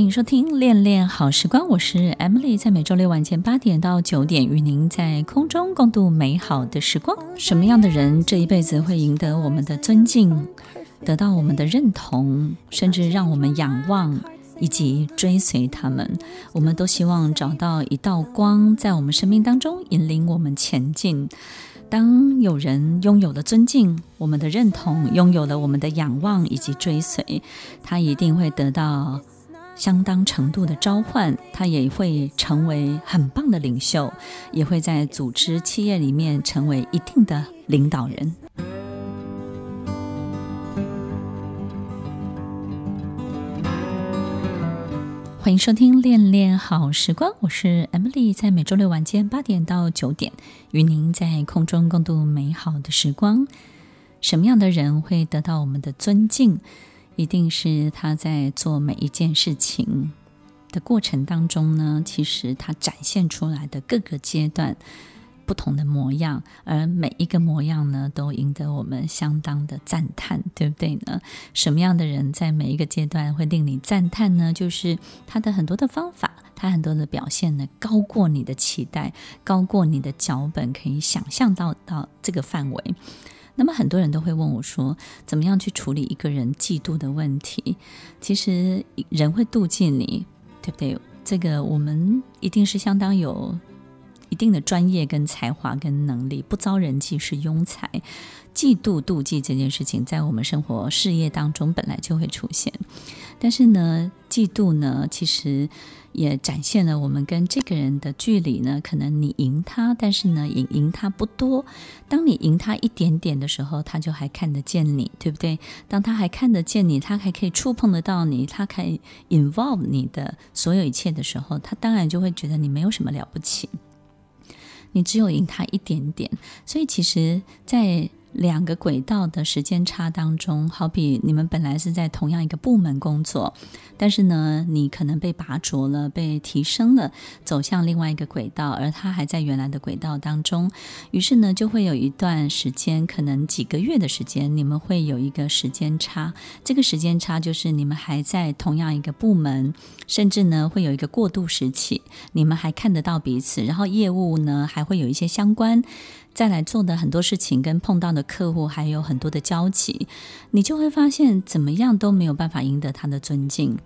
欢迎收听《恋恋好时光》，我是 Emily，在每周六晚间八点到九点，与您在空中共度美好的时光。什么样的人这一辈子会赢得我们的尊敬，得到我们的认同，甚至让我们仰望以及追随他们？我们都希望找到一道光，在我们生命当中引领我们前进。当有人拥有了尊敬，我们的认同，拥有了我们的仰望以及追随，他一定会得到。相当程度的召唤，他也会成为很棒的领袖，也会在组织企业里面成为一定的领导人。欢迎收听《恋恋好时光》，我是 Emily，在每周六晚间八点到九点，与您在空中共度美好的时光。什么样的人会得到我们的尊敬？一定是他在做每一件事情的过程当中呢，其实他展现出来的各个阶段不同的模样，而每一个模样呢，都赢得我们相当的赞叹，对不对呢？什么样的人在每一个阶段会令你赞叹呢？就是他的很多的方法，他很多的表现呢，高过你的期待，高过你的脚本可以想象到到这个范围。那么很多人都会问我说：“怎么样去处理一个人嫉妒的问题？”其实人会妒忌你，对不对？这个我们一定是相当有一定的专业跟才华跟能力，不遭人忌是庸才。嫉妒、妒忌这件事情，在我们生活事业当中本来就会出现。但是呢，嫉妒呢，其实。也展现了我们跟这个人的距离呢，可能你赢他，但是呢，赢赢他不多。当你赢他一点点的时候，他就还看得见你，对不对？当他还看得见你，他还可以触碰得到你，他可以 involve 你的所有一切的时候，他当然就会觉得你没有什么了不起。你只有赢他一点点，所以其实，在两个轨道的时间差当中，好比你们本来是在同样一个部门工作，但是呢，你可能被拔擢了，被提升了，走向另外一个轨道，而他还在原来的轨道当中。于是呢，就会有一段时间，可能几个月的时间，你们会有一个时间差。这个时间差就是你们还在同样一个部门，甚至呢，会有一个过渡时期，你们还看得到彼此，然后业务呢，还会有一些相关。再来做的很多事情，跟碰到的客户还有很多的交集，你就会发现怎么样都没有办法赢得他的尊敬。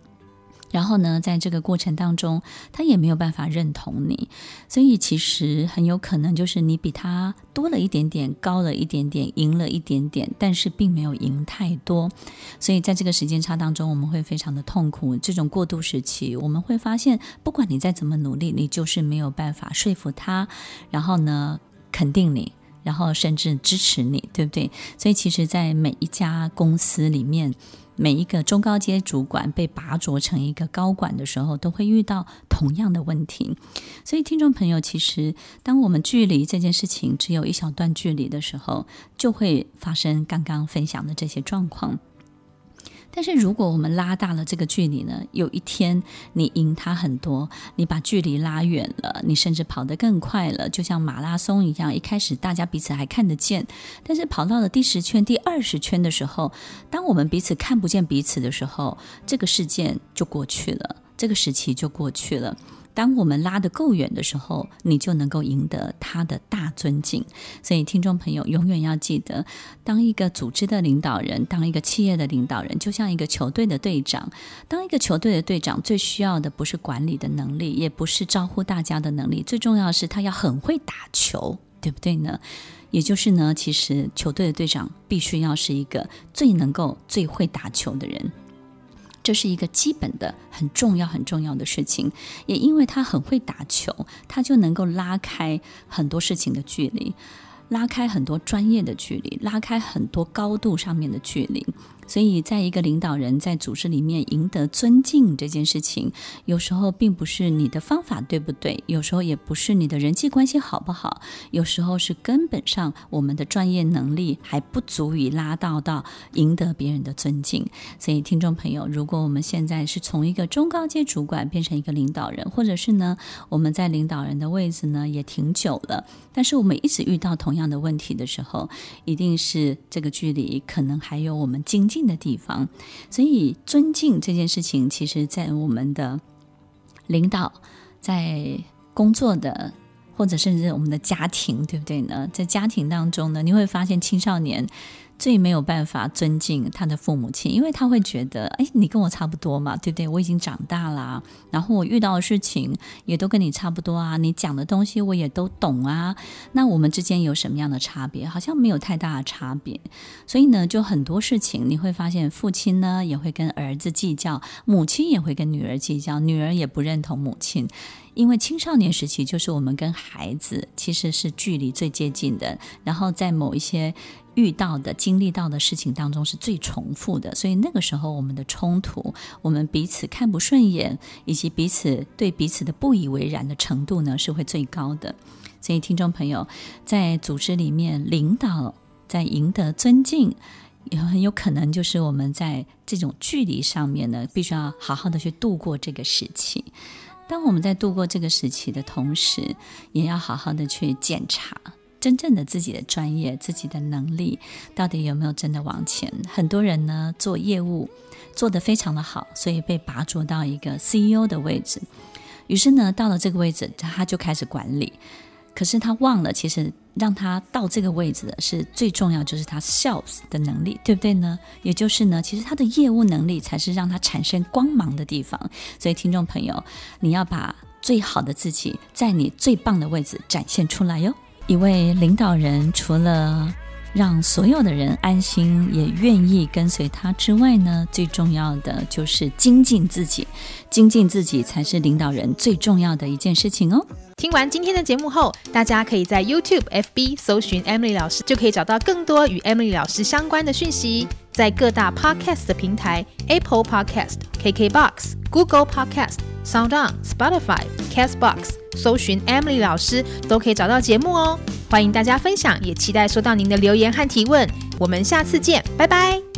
然后呢，在这个过程当中，他也没有办法认同你，所以其实很有可能就是你比他多了一点点，高了一点点，赢了一点点，但是并没有赢太多。所以在这个时间差当中，我们会非常的痛苦。这种过渡时期，我们会发现，不管你再怎么努力，你就是没有办法说服他。然后呢，肯定你，然后甚至支持你，对不对？所以其实，在每一家公司里面，每一个中高阶主管被拔擢成一个高管的时候，都会遇到同样的问题。所以，听众朋友，其实当我们距离这件事情只有一小段距离的时候，就会发生刚刚分享的这些状况。但是如果我们拉大了这个距离呢？有一天你赢他很多，你把距离拉远了，你甚至跑得更快了，就像马拉松一样。一开始大家彼此还看得见，但是跑到了第十圈、第二十圈的时候，当我们彼此看不见彼此的时候，这个事件就过去了，这个时期就过去了。当我们拉得够远的时候，你就能够赢得他的大尊敬。所以，听众朋友永远要记得，当一个组织的领导人，当一个企业的领导人，就像一个球队的队长。当一个球队的队长，最需要的不是管理的能力，也不是招呼大家的能力，最重要是他要很会打球，对不对呢？也就是呢，其实球队的队长必须要是一个最能够、最会打球的人。这是一个基本的、很重要、很重要的事情，也因为他很会打球，他就能够拉开很多事情的距离，拉开很多专业的距离，拉开很多高度上面的距离。所以，在一个领导人在组织里面赢得尊敬这件事情，有时候并不是你的方法对不对，有时候也不是你的人际关系好不好，有时候是根本上我们的专业能力还不足以拉到到赢得别人的尊敬。所以，听众朋友，如果我们现在是从一个中高阶主管变成一个领导人，或者是呢，我们在领导人的位置呢也挺久了，但是我们一直遇到同样的问题的时候，一定是这个距离可能还有我们精近的地方，所以尊敬这件事情，其实，在我们的领导，在工作的，或者甚至我们的家庭，对不对呢？在家庭当中呢，你会发现青少年。最没有办法尊敬他的父母亲，因为他会觉得，哎，你跟我差不多嘛，对不对？我已经长大了，然后我遇到的事情也都跟你差不多啊，你讲的东西我也都懂啊，那我们之间有什么样的差别？好像没有太大的差别。所以呢，就很多事情你会发现，父亲呢也会跟儿子计较，母亲也会跟女儿计较，女儿也不认同母亲。因为青少年时期就是我们跟孩子其实是距离最接近的，然后在某一些遇到的、经历到的事情当中是最重复的，所以那个时候我们的冲突，我们彼此看不顺眼，以及彼此对彼此的不以为然的程度呢，是会最高的。所以听众朋友，在组织里面领导，在赢得尊敬，也很有可能就是我们在这种距离上面呢，必须要好好的去度过这个时期。当我们在度过这个时期的同时，也要好好的去检查真正的自己的专业、自己的能力到底有没有真的往前。很多人呢做业务做得非常的好，所以被拔擢到一个 CEO 的位置，于是呢到了这个位置，他就开始管理。可是他忘了，其实让他到这个位置的是最重要，就是他 sales 的能力，对不对呢？也就是呢，其实他的业务能力才是让他产生光芒的地方。所以，听众朋友，你要把最好的自己在你最棒的位置展现出来哟。一位领导人除了让所有的人安心，也愿意跟随他之外呢，最重要的就是精进自己，精进自己才是领导人最重要的一件事情哦。听完今天的节目后，大家可以在 YouTube、FB 搜寻 Emily 老师，就可以找到更多与 Emily 老师相关的讯息。在各大 Podcast 的平台，Apple Podcast、KKBox、Google Podcast、SoundOn、Spotify、Castbox 搜寻 Emily 老师，都可以找到节目哦。欢迎大家分享，也期待收到您的留言和提问。我们下次见，拜拜。